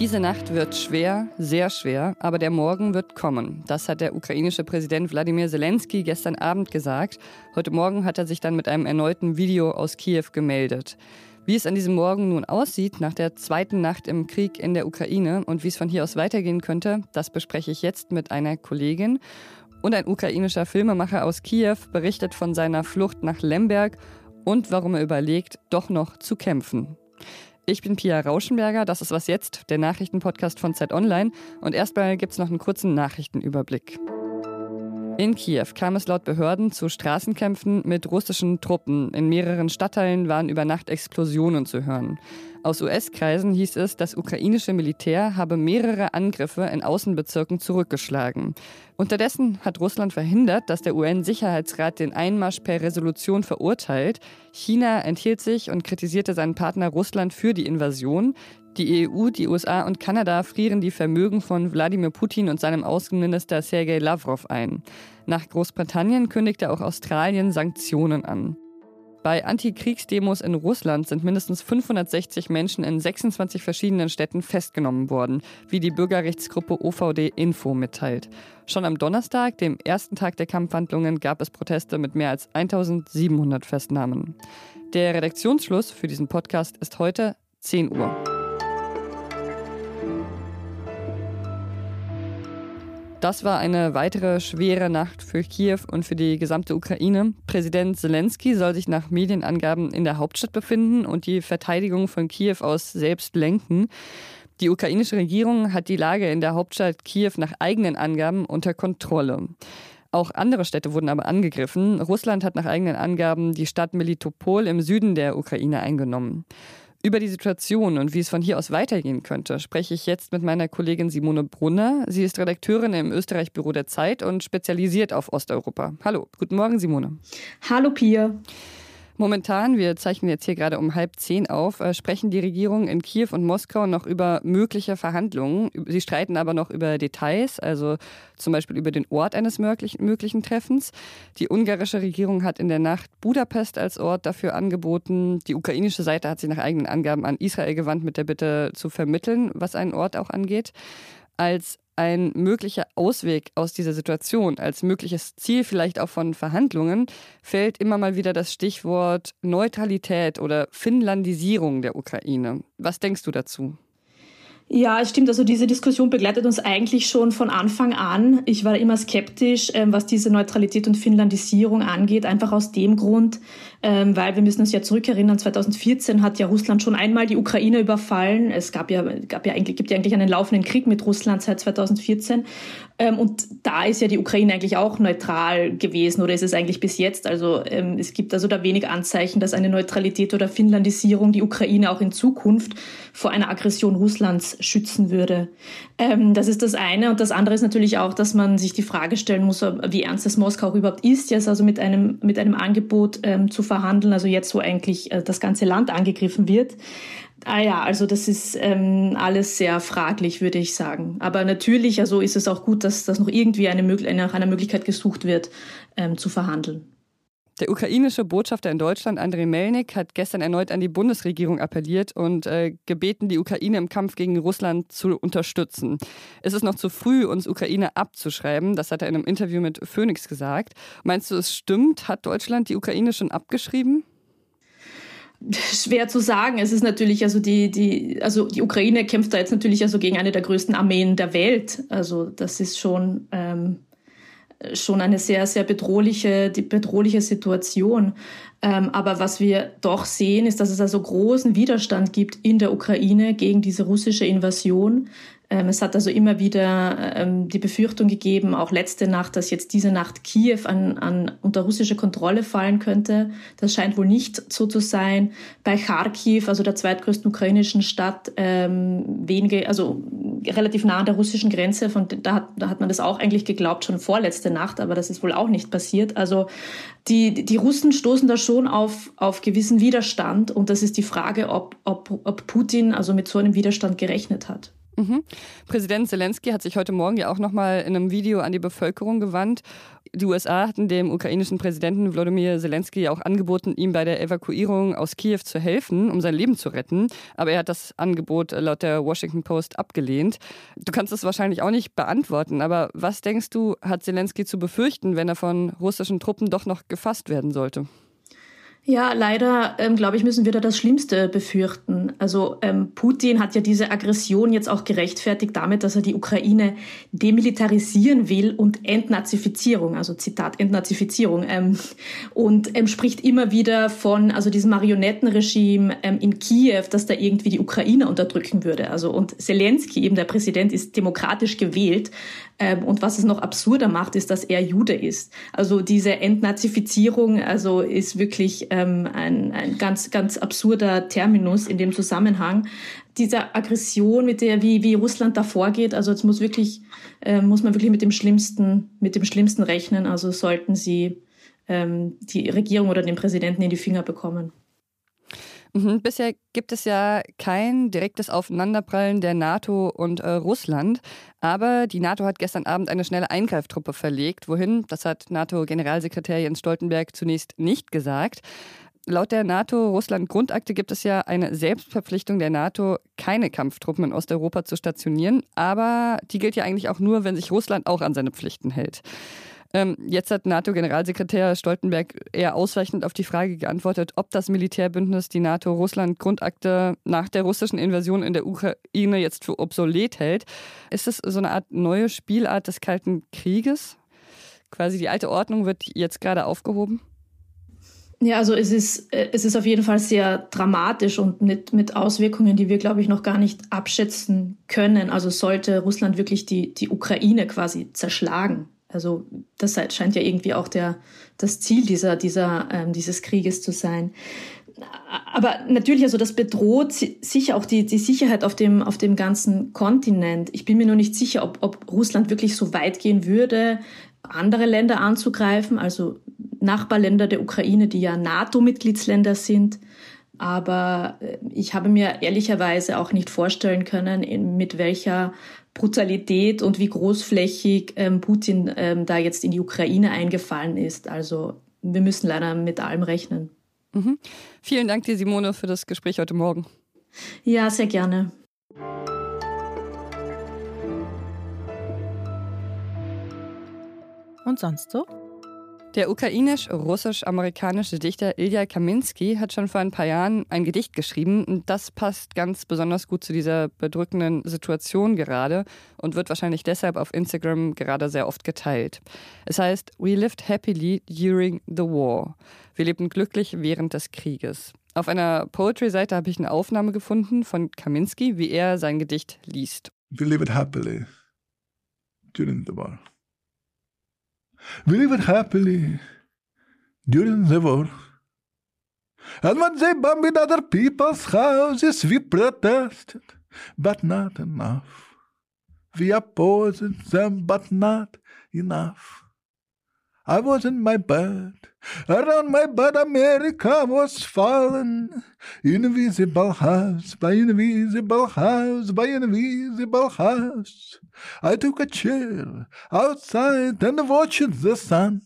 Diese Nacht wird schwer, sehr schwer, aber der Morgen wird kommen. Das hat der ukrainische Präsident Wladimir Zelensky gestern Abend gesagt. Heute Morgen hat er sich dann mit einem erneuten Video aus Kiew gemeldet. Wie es an diesem Morgen nun aussieht, nach der zweiten Nacht im Krieg in der Ukraine und wie es von hier aus weitergehen könnte, das bespreche ich jetzt mit einer Kollegin. Und ein ukrainischer Filmemacher aus Kiew berichtet von seiner Flucht nach Lemberg und warum er überlegt, doch noch zu kämpfen. Ich bin Pia Rauschenberger, das ist Was Jetzt, der Nachrichtenpodcast von Zeit Online. Und erstmal gibt es noch einen kurzen Nachrichtenüberblick. In Kiew kam es laut Behörden zu Straßenkämpfen mit russischen Truppen. In mehreren Stadtteilen waren über Nacht Explosionen zu hören. Aus US-Kreisen hieß es, das ukrainische Militär habe mehrere Angriffe in Außenbezirken zurückgeschlagen. Unterdessen hat Russland verhindert, dass der UN-Sicherheitsrat den Einmarsch per Resolution verurteilt. China enthielt sich und kritisierte seinen Partner Russland für die Invasion. Die EU, die USA und Kanada frieren die Vermögen von Wladimir Putin und seinem Außenminister Sergei Lavrov ein. Nach Großbritannien kündigte auch Australien Sanktionen an. Bei Antikriegsdemos in Russland sind mindestens 560 Menschen in 26 verschiedenen Städten festgenommen worden, wie die Bürgerrechtsgruppe OVD Info mitteilt. Schon am Donnerstag, dem ersten Tag der Kampfhandlungen, gab es Proteste mit mehr als 1700 Festnahmen. Der Redaktionsschluss für diesen Podcast ist heute 10 Uhr. Das war eine weitere schwere Nacht für Kiew und für die gesamte Ukraine. Präsident Zelensky soll sich nach Medienangaben in der Hauptstadt befinden und die Verteidigung von Kiew aus selbst lenken. Die ukrainische Regierung hat die Lage in der Hauptstadt Kiew nach eigenen Angaben unter Kontrolle. Auch andere Städte wurden aber angegriffen. Russland hat nach eigenen Angaben die Stadt Melitopol im Süden der Ukraine eingenommen. Über die Situation und wie es von hier aus weitergehen könnte, spreche ich jetzt mit meiner Kollegin Simone Brunner. Sie ist Redakteurin im Österreich-Büro der Zeit und spezialisiert auf Osteuropa. Hallo, guten Morgen, Simone. Hallo, Pia. Momentan, wir zeichnen jetzt hier gerade um halb zehn auf, äh, sprechen die Regierungen in Kiew und Moskau noch über mögliche Verhandlungen. Sie streiten aber noch über Details, also zum Beispiel über den Ort eines möglichen, möglichen Treffens. Die ungarische Regierung hat in der Nacht Budapest als Ort dafür angeboten. Die ukrainische Seite hat sich nach eigenen Angaben an Israel gewandt mit der Bitte zu vermitteln, was einen Ort auch angeht. Als ein möglicher Ausweg aus dieser Situation, als mögliches Ziel vielleicht auch von Verhandlungen, fällt immer mal wieder das Stichwort Neutralität oder Finnlandisierung der Ukraine. Was denkst du dazu? Ja, es stimmt. Also diese Diskussion begleitet uns eigentlich schon von Anfang an. Ich war immer skeptisch, ähm, was diese Neutralität und Finnlandisierung angeht, einfach aus dem Grund, ähm, weil wir müssen uns ja zurückerinnern, 2014 hat ja Russland schon einmal die Ukraine überfallen. Es gab ja, gab ja eigentlich, gibt ja eigentlich einen laufenden Krieg mit Russland seit 2014. Ähm, und da ist ja die Ukraine eigentlich auch neutral gewesen oder ist es eigentlich bis jetzt? Also es gibt also da wenig Anzeichen, dass eine Neutralität oder Finlandisierung die Ukraine auch in Zukunft vor einer Aggression Russlands schützen würde. Ähm, das ist das eine. Und das andere ist natürlich auch, dass man sich die Frage stellen muss, wie ernst es Moskau überhaupt ist, jetzt also mit einem, mit einem Angebot ähm, zu verhandeln, also jetzt, wo eigentlich äh, das ganze Land angegriffen wird. Ah ja, also das ist ähm, alles sehr fraglich, würde ich sagen. Aber natürlich, also ist es auch gut, dass, dass noch irgendwie eine, nach einer Möglichkeit gesucht wird, ähm, zu verhandeln. Der ukrainische Botschafter in Deutschland, Andrei Melnik, hat gestern erneut an die Bundesregierung appelliert und äh, gebeten, die Ukraine im Kampf gegen Russland zu unterstützen. Es ist noch zu früh, uns Ukraine abzuschreiben. Das hat er in einem Interview mit Phoenix gesagt. Meinst du, es stimmt? Hat Deutschland die Ukraine schon abgeschrieben? schwer zu sagen. Es ist natürlich, also die, die, also die Ukraine kämpft da jetzt natürlich also gegen eine der größten Armeen der Welt. Also das ist schon, ähm, schon eine sehr, sehr bedrohliche, bedrohliche Situation. Ähm, aber was wir doch sehen, ist, dass es also großen Widerstand gibt in der Ukraine gegen diese russische Invasion. Ähm, es hat also immer wieder ähm, die Befürchtung gegeben, auch letzte Nacht, dass jetzt diese Nacht Kiew an, an unter russische Kontrolle fallen könnte. Das scheint wohl nicht so zu sein. Bei Kharkiv, also der zweitgrößten ukrainischen Stadt, ähm, wenige, also relativ nah an der russischen Grenze, von da hat, da hat man das auch eigentlich geglaubt schon vorletzte Nacht, aber das ist wohl auch nicht passiert. Also die, die Russen stoßen da schon auf, auf gewissen Widerstand und das ist die Frage, ob, ob, ob Putin also mit so einem Widerstand gerechnet hat. Mhm. Präsident Zelensky hat sich heute Morgen ja auch nochmal in einem Video an die Bevölkerung gewandt. Die USA hatten dem ukrainischen Präsidenten Wladimir Zelensky auch angeboten, ihm bei der Evakuierung aus Kiew zu helfen, um sein Leben zu retten. Aber er hat das Angebot laut der Washington Post abgelehnt. Du kannst es wahrscheinlich auch nicht beantworten, aber was denkst du, hat Zelensky zu befürchten, wenn er von russischen Truppen doch noch gefasst werden sollte? Ja, leider, ähm, glaube ich, müssen wir da das Schlimmste befürchten. Also ähm, Putin hat ja diese Aggression jetzt auch gerechtfertigt damit, dass er die Ukraine demilitarisieren will und Entnazifizierung, also Zitat Entnazifizierung, ähm, und ähm, spricht immer wieder von also diesem Marionettenregime ähm, in Kiew, dass da irgendwie die Ukraine unterdrücken würde. Also und Zelensky, eben der Präsident, ist demokratisch gewählt. Ähm, und was es noch absurder macht, ist, dass er Jude ist. Also diese Entnazifizierung, also ist wirklich ähm, ein, ein ganz, ganz absurder Terminus in dem Zusammenhang. Diese Aggression, mit der, wie, wie Russland da vorgeht, also es muss wirklich, äh, muss man wirklich mit dem Schlimmsten, mit dem Schlimmsten rechnen. Also sollten sie ähm, die Regierung oder den Präsidenten in die Finger bekommen. Mhm, bisher gibt es ja kein direktes Aufeinanderprallen der NATO und äh, Russland. Aber die NATO hat gestern Abend eine schnelle Eingreiftruppe verlegt. Wohin? Das hat NATO-Generalsekretär Jens Stoltenberg zunächst nicht gesagt. Laut der NATO-Russland-Grundakte gibt es ja eine Selbstverpflichtung der NATO, keine Kampftruppen in Osteuropa zu stationieren. Aber die gilt ja eigentlich auch nur, wenn sich Russland auch an seine Pflichten hält. Ähm, jetzt hat NATO-Generalsekretär Stoltenberg eher ausweichend auf die Frage geantwortet, ob das Militärbündnis die NATO-Russland-Grundakte nach der russischen Invasion in der Ukraine jetzt für obsolet hält. Ist es so eine Art neue Spielart des Kalten Krieges? Quasi die alte Ordnung wird jetzt gerade aufgehoben? Ja, also es ist, äh, es ist auf jeden Fall sehr dramatisch und mit, mit Auswirkungen, die wir, glaube ich, noch gar nicht abschätzen können. Also sollte Russland wirklich die, die Ukraine quasi zerschlagen, also das scheint ja irgendwie auch der, das Ziel dieser, dieser, ähm, dieses Krieges zu sein. Aber natürlich, also das bedroht sicher auch die, die Sicherheit auf dem, auf dem ganzen Kontinent. Ich bin mir nur nicht sicher, ob, ob Russland wirklich so weit gehen würde, andere Länder anzugreifen, also Nachbarländer der Ukraine, die ja NATO-Mitgliedsländer sind. Aber äh, ich habe mir ehrlicherweise auch nicht vorstellen können, mit welcher Brutalität und wie großflächig ähm, Putin ähm, da jetzt in die Ukraine eingefallen ist. Also wir müssen leider mit allem rechnen. Mhm. Vielen Dank dir, Simone, für das Gespräch heute Morgen. Ja, sehr gerne. Und sonst so? Der ukrainisch-russisch-amerikanische Dichter Ilya Kaminsky hat schon vor ein paar Jahren ein Gedicht geschrieben. Und das passt ganz besonders gut zu dieser bedrückenden Situation gerade und wird wahrscheinlich deshalb auf Instagram gerade sehr oft geteilt. Es heißt We lived happily during the war. Wir lebten glücklich während des Krieges. Auf einer Poetry-Seite habe ich eine Aufnahme gefunden von Kaminsky, wie er sein Gedicht liest. We lived happily during the war. We lived happily during the war. And when they bombed other people's houses, we protested, but not enough. We opposed them, but not enough. I was in my bed. Around my bed, America was fallen. Invisible house by invisible house by invisible house. I took a chair outside and watched the sun.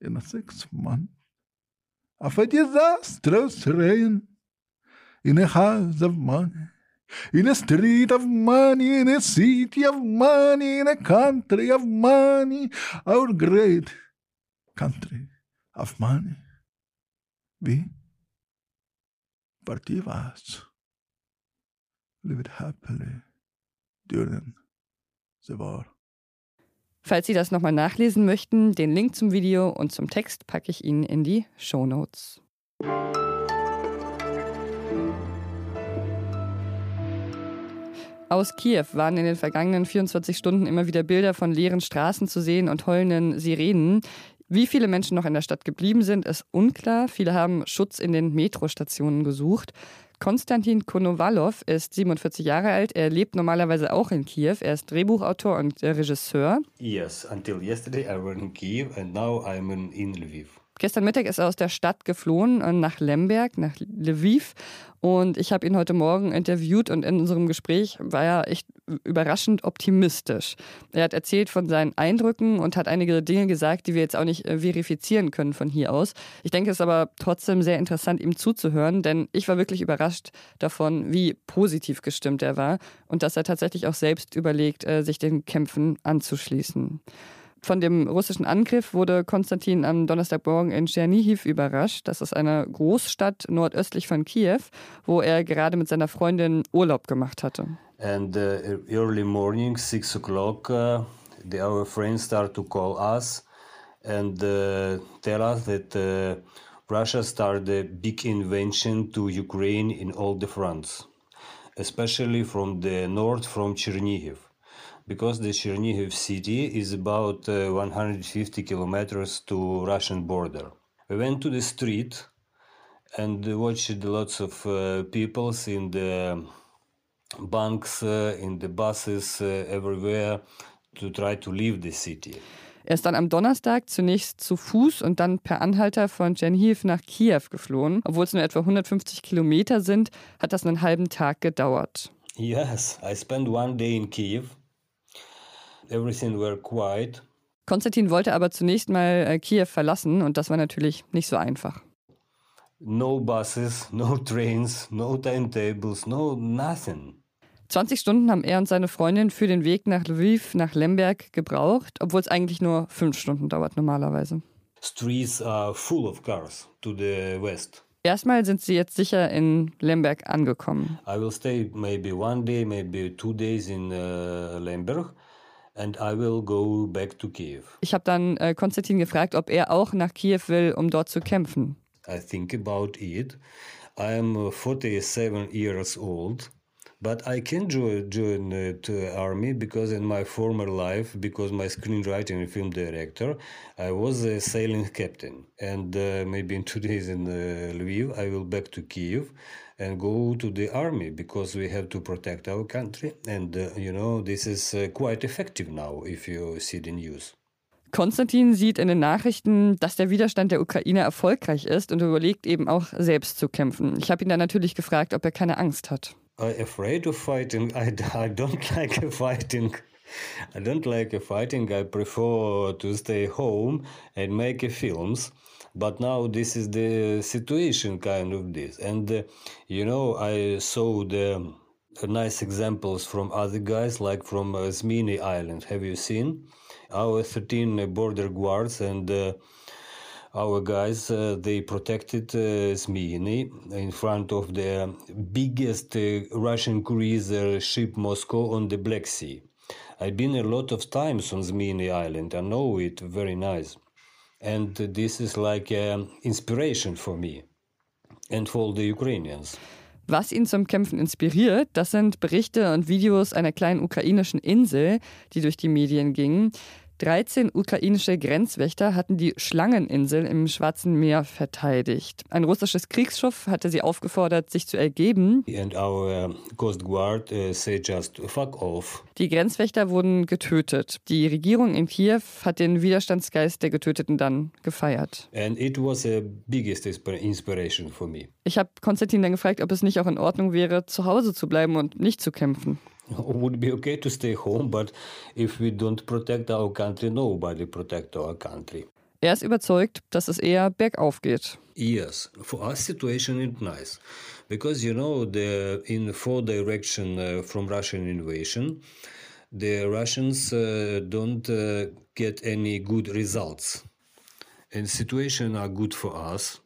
In a six month of a disastrous rain, in a house of money, in a street of money, in a city of money, in a country of money, our great country of money. We, Partivas, lived happily during the war. Falls Sie das nochmal nachlesen möchten, den Link zum Video und zum Text packe ich Ihnen in die Show Notes. Aus Kiew waren in den vergangenen 24 Stunden immer wieder Bilder von leeren Straßen zu sehen und heulenden Sirenen. Wie viele Menschen noch in der Stadt geblieben sind, ist unklar. Viele haben Schutz in den Metrostationen gesucht. Konstantin Konovalov ist 47 Jahre alt. Er lebt normalerweise auch in Kiew. Er ist Drehbuchautor und Regisseur. Yes, until yesterday I was in Kiev and now I'm in Lviv. Gestern Mittag ist er aus der Stadt geflohen, äh, nach Lemberg, nach Lviv. Und ich habe ihn heute Morgen interviewt und in unserem Gespräch war er echt überraschend optimistisch. Er hat erzählt von seinen Eindrücken und hat einige Dinge gesagt, die wir jetzt auch nicht äh, verifizieren können von hier aus. Ich denke, es ist aber trotzdem sehr interessant, ihm zuzuhören, denn ich war wirklich überrascht davon, wie positiv gestimmt er war und dass er tatsächlich auch selbst überlegt, äh, sich den Kämpfen anzuschließen. Von dem russischen Angriff wurde Konstantin am Donnerstagmorgen in Tschernihiv überrascht. Das ist eine Großstadt nordöstlich von Kiew, wo er gerade mit seiner Freundin Urlaub gemacht hatte. And uh, early morning, six o'clock, uh, the, our friends start to call us and uh, tell us that uh, Russia started a big invasion to Ukraine in all the fronts, especially from the north, from Chernihiv. Because the Chernihiv city is about uh, 150 kilometers to Russian border. We went to the street and watched lots of uh, people in the banks, uh, in the buses, uh, everywhere to try to leave the city. Er ist dann am Donnerstag zunächst zu Fuß und dann per Anhalter von Chernihiv nach Kiew geflohen. Obwohl es nur etwa 150 Kilometer sind, hat das einen halben Tag gedauert. Yes, I spent one day in Kiev everything were quiet. Konstantin wollte aber zunächst mal äh, Kiew verlassen und das war natürlich nicht so einfach. No buses, no trains, no timetables, no nothing. 20 Stunden haben er und seine Freundin für den Weg nach Lviv, nach Lemberg gebraucht, obwohl es eigentlich nur fünf Stunden dauert normalerweise. Streets are full of cars to the west. Erstmal sind sie jetzt sicher in Lemberg angekommen. I will stay maybe one day, maybe two days in uh, Lemberg and I will go back to Kiev. Ich habe dann äh, Konstantin gefragt, ob er auch nach Kiew will, um dort zu kämpfen. I think about it. I am 47 uh, years old. But I can join, join uh, the army because in my former life, because my screenwriting and film director, I was a sailing captain. And uh, maybe in two days in uh, Lviv, I will back to Kiev and go to the army because we have to protect our country. And uh, you know, this is uh, quite effective now if you see the news. Konstantin sieht in den Nachrichten, dass der Widerstand der Ukraine erfolgreich ist und überlegt eben auch selbst zu kämpfen. Ich habe ihn dann natürlich gefragt, ob er keine Angst hat. I'm afraid of fighting. I, I don't like fighting. I don't like fighting. I prefer to stay home and make films. But now this is the situation kind of this and uh, you know i saw the uh, nice examples from other guys like from uh, Smini island have you seen our 13 border guards and uh, our guys uh, they protected uh, Smini in front of the biggest uh, Russian cruiser ship Moscow on the Black Sea. I've been a lot of times on Smini Island. I know it very nice. And this is like inspiration for me and for the Ukrainians. Was ihn zum Kämpfen inspiriert, das sind Berichte und Videos einer kleinen ukrainischen Insel, die durch die Medien gingen. 13 ukrainische Grenzwächter hatten die Schlangeninsel im Schwarzen Meer verteidigt. Ein russisches Kriegsschiff hatte sie aufgefordert, sich zu ergeben. Uh, Guard, uh, die Grenzwächter wurden getötet. Die Regierung in Kiew hat den Widerstandsgeist der Getöteten dann gefeiert. Ich habe Konstantin dann gefragt, ob es nicht auch in Ordnung wäre, zu Hause zu bleiben und nicht zu kämpfen. would be okay to stay home, but if we don't protect our country, nobody protect our country. Er ist überzeugt, dass es eher bergauf geht. Yes, for us situation is nice, because you know the in four direction uh, from Russian invasion, the Russians uh, don't uh, get any good results, and situation are good for us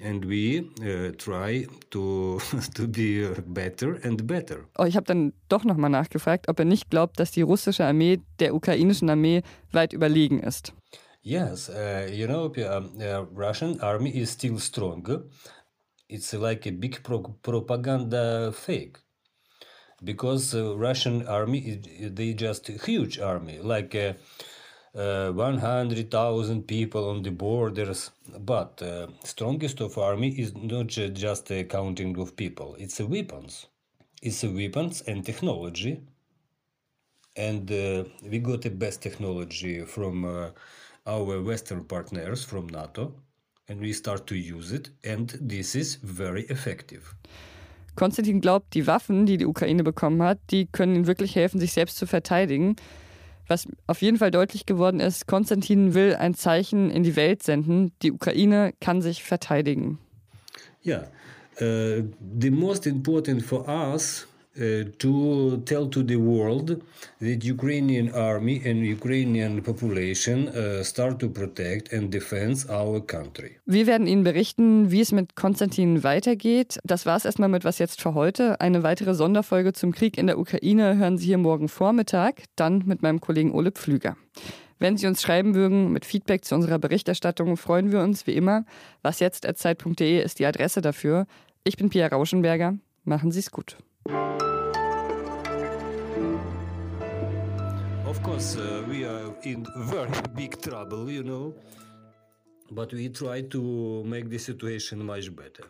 And we uh, try to, to be better and better. Oh, ich habe dann doch nochmal nachgefragt, ob er nicht glaubt, dass die russische Armee der ukrainischen Armee weit überlegen ist. Yes, uh, you know, uh, Russian army is still strong. It's like a big pro propaganda fake. Because uh, Russian army, they just a huge army, like uh, uh, 100,000 people on the borders. But uh, strongest of army is not just a counting of people. It's a weapons. It's a weapons and technology. And uh, we got the best technology from uh, our Western partners from NATO. and we start to use it, and this is very effective. Konstantin glaubt, die Waffen, die die Ukraine bekommen hat, die können ihnen wirklich helfen, sich selbst zu verteidigen. Was auf jeden Fall deutlich geworden ist, Konstantin will ein Zeichen in die Welt senden, die Ukraine kann sich verteidigen. Yeah, uh, the most important for us to tell to the world that Ukrainian army and Ukrainian population uh, start to protect and defend our country. Wir werden Ihnen berichten, wie es mit Konstantin weitergeht. Das war es erstmal mit Was jetzt für heute. Eine weitere Sonderfolge zum Krieg in der Ukraine hören Sie hier morgen Vormittag, dann mit meinem Kollegen Ole Pflüger. Wenn Sie uns schreiben mögen mit Feedback zu unserer Berichterstattung, freuen wir uns wie immer. Wasjetzt.zeit.de ist die Adresse dafür. Ich bin Pia Rauschenberger. Machen Sie es gut. Of course, uh, we are in very big trouble, you know, but we try to make the situation much better.